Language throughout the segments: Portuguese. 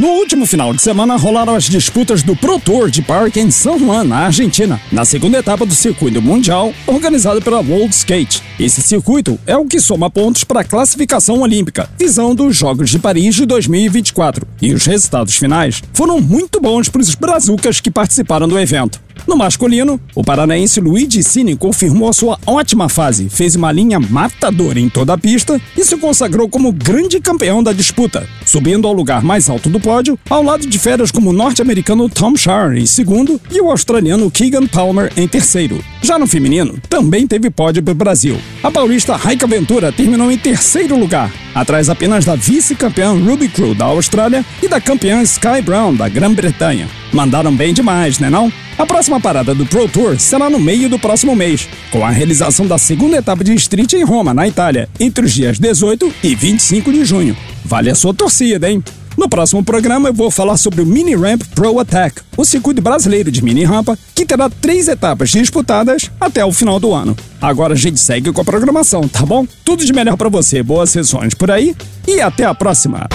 No último final de semana rolaram as disputas do Pro Tour de Parque em San Juan, na Argentina, na segunda etapa do circuito mundial organizado pela World Skate. Esse circuito é o que soma pontos para a classificação olímpica, visando os Jogos de Paris de 2024. E os resultados finais foram muito bons para os brazucas que participaram do evento. No masculino, o paranaense Luigi Cini confirmou sua ótima fase, fez uma linha matadora em toda a pista e se consagrou como grande campeão da disputa, subindo ao lugar mais alto do pódio, ao lado de feras como o norte-americano Tom Sharr em segundo e o australiano Keegan Palmer em terceiro. Já no feminino, também teve pódio para o Brasil. A paulista Raika Ventura terminou em terceiro lugar, atrás apenas da vice-campeã Ruby Crew da Austrália e da campeã Sky Brown da Grã-Bretanha. Mandaram bem demais, né não? A próxima parada do Pro Tour será no meio do próximo mês, com a realização da segunda etapa de Street em Roma, na Itália, entre os dias 18 e 25 de junho. Vale a sua torcida, hein? No próximo programa eu vou falar sobre o Mini Ramp Pro Attack, o circuito brasileiro de mini rampa, que terá três etapas disputadas até o final do ano. Agora a gente segue com a programação, tá bom? Tudo de melhor para você, boas sessões por aí e até a próxima!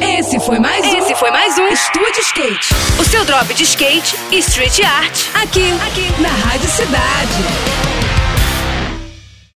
Esse foi mais um. Esse foi mais um Estúdio Skate. O seu drop de skate e street art. Aqui, aqui, na Rádio Cidade.